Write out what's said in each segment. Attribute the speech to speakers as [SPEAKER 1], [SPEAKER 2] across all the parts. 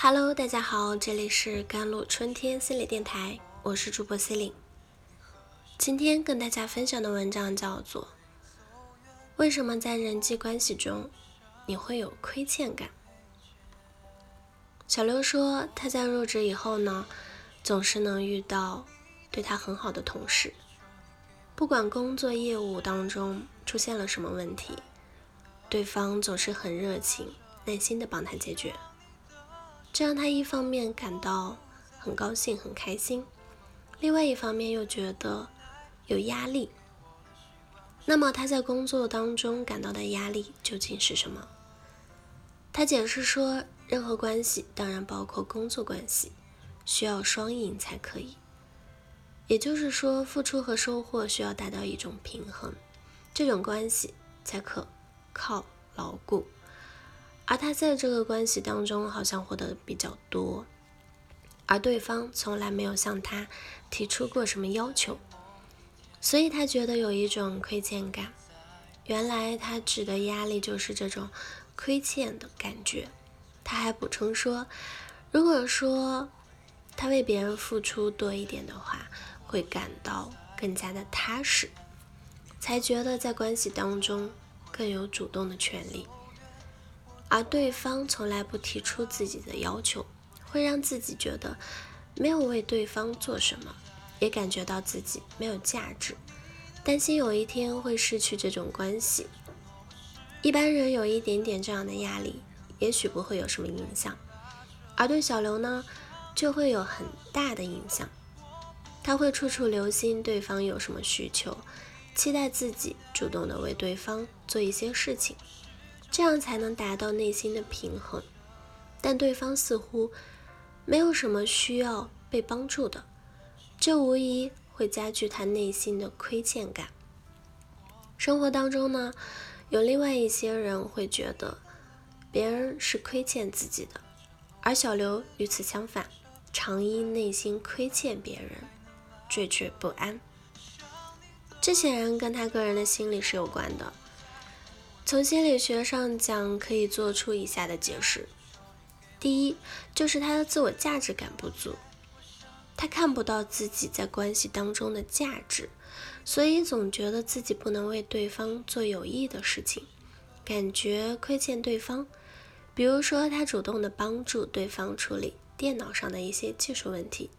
[SPEAKER 1] Hello，大家好，这里是甘露春天心理电台，我是主播 C 琳。今天跟大家分享的文章叫做《为什么在人际关系中你会有亏欠感》。小刘说，他在入职以后呢，总是能遇到对他很好的同事，不管工作业务当中出现了什么问题，对方总是很热情、耐心的帮他解决。这让他一方面感到很高兴、很开心，另外一方面又觉得有压力。那么他在工作当中感到的压力究竟是什么？他解释说，任何关系，当然包括工作关系，需要双赢才可以。也就是说，付出和收获需要达到一种平衡，这种关系才可靠牢固。而他在这个关系当中好像获得比较多，而对方从来没有向他提出过什么要求，所以他觉得有一种亏欠感。原来他指的压力就是这种亏欠的感觉。他还补充说，如果说他为别人付出多一点的话，会感到更加的踏实，才觉得在关系当中更有主动的权利。而对方从来不提出自己的要求，会让自己觉得没有为对方做什么，也感觉到自己没有价值，担心有一天会失去这种关系。一般人有一点点这样的压力，也许不会有什么影响，而对小刘呢，就会有很大的影响。他会处处留心对方有什么需求，期待自己主动的为对方做一些事情。这样才能达到内心的平衡，但对方似乎没有什么需要被帮助的，这无疑会加剧他内心的亏欠感。生活当中呢，有另外一些人会觉得别人是亏欠自己的，而小刘与此相反，常因内心亏欠别人，惴惴不安。这显然跟他个人的心理是有关的。从心理学上讲，可以做出以下的解释：第一，就是他的自我价值感不足，他看不到自己在关系当中的价值，所以总觉得自己不能为对方做有益的事情，感觉亏欠对方。比如说，他主动的帮助对方处理电脑上的一些技术问题，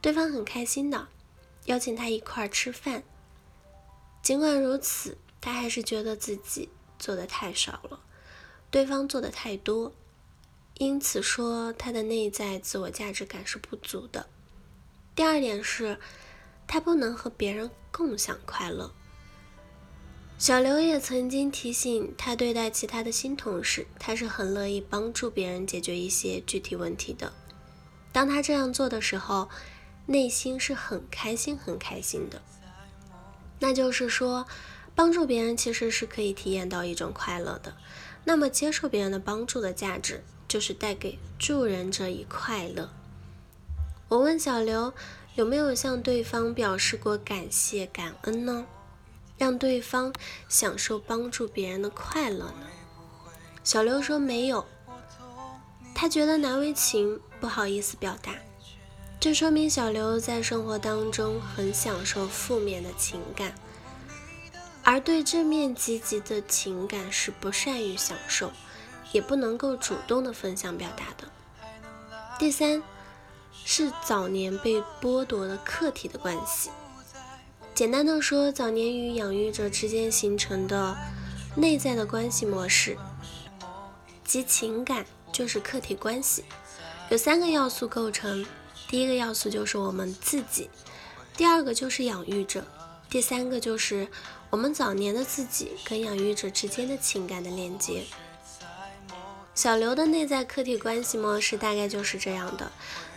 [SPEAKER 1] 对方很开心的邀请他一块儿吃饭，尽管如此，他还是觉得自己。做的太少了，对方做的太多，因此说他的内在自我价值感是不足的。第二点是，他不能和别人共享快乐。小刘也曾经提醒他，对待其他的新同事，他是很乐意帮助别人解决一些具体问题的。当他这样做的时候，内心是很开心、很开心的。那就是说。帮助别人其实是可以体验到一种快乐的，那么接受别人的帮助的价值就是带给助人者以快乐。我问小刘有没有向对方表示过感谢感恩呢？让对方享受帮助别人的快乐呢？小刘说没有，他觉得难为情，不好意思表达。这说明小刘在生活当中很享受负面的情感。而对正面积极的情感是不善于享受，也不能够主动的分享表达的。第三是早年被剥夺的客体的关系。简单的说，早年与养育者之间形成的内在的关系模式及情感就是客体关系，有三个要素构成。第一个要素就是我们自己，第二个就是养育者。第三个就是我们早年的自己跟养育者之间的情感的连接。小刘的内在客体关系模式大概就是这样的，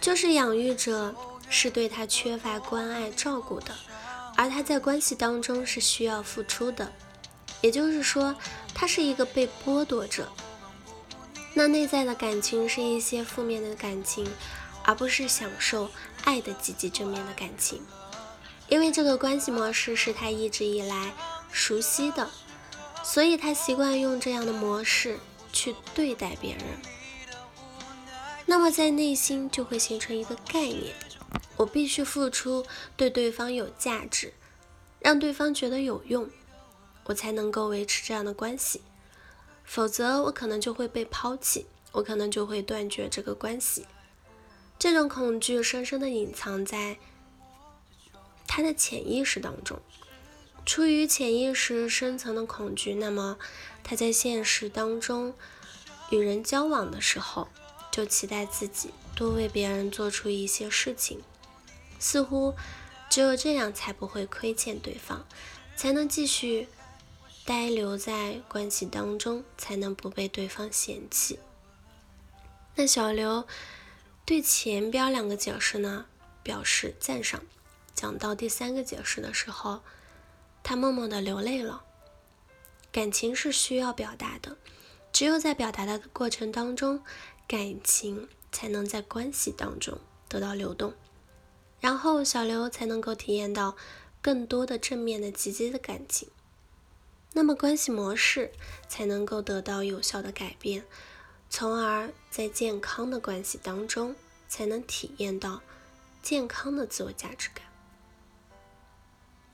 [SPEAKER 1] 就是养育者是对他缺乏关爱照顾的，而他在关系当中是需要付出的，也就是说他是一个被剥夺者。那内在的感情是一些负面的感情，而不是享受爱的积极正面的感情。因为这个关系模式是他一直以来熟悉的，所以他习惯用这样的模式去对待别人。那么在内心就会形成一个概念：我必须付出，对对方有价值，让对方觉得有用，我才能够维持这样的关系。否则，我可能就会被抛弃，我可能就会断绝这个关系。这种恐惧深深的隐藏在他的潜意识当中。出于潜意识深层的恐惧，那么他在现实当中与人交往的时候，就期待自己多为别人做出一些事情，似乎只有这样才不会亏欠对方，才能继续待留在关系当中，才能不被对方嫌弃。那小刘对前边两个解释呢表示赞赏，讲到第三个解释的时候。他默默的流泪了。感情是需要表达的，只有在表达的过程当中，感情才能在关系当中得到流动，然后小刘才能够体验到更多的正面的积极的感情，那么关系模式才能够得到有效的改变，从而在健康的关系当中才能体验到健康的自我价值感。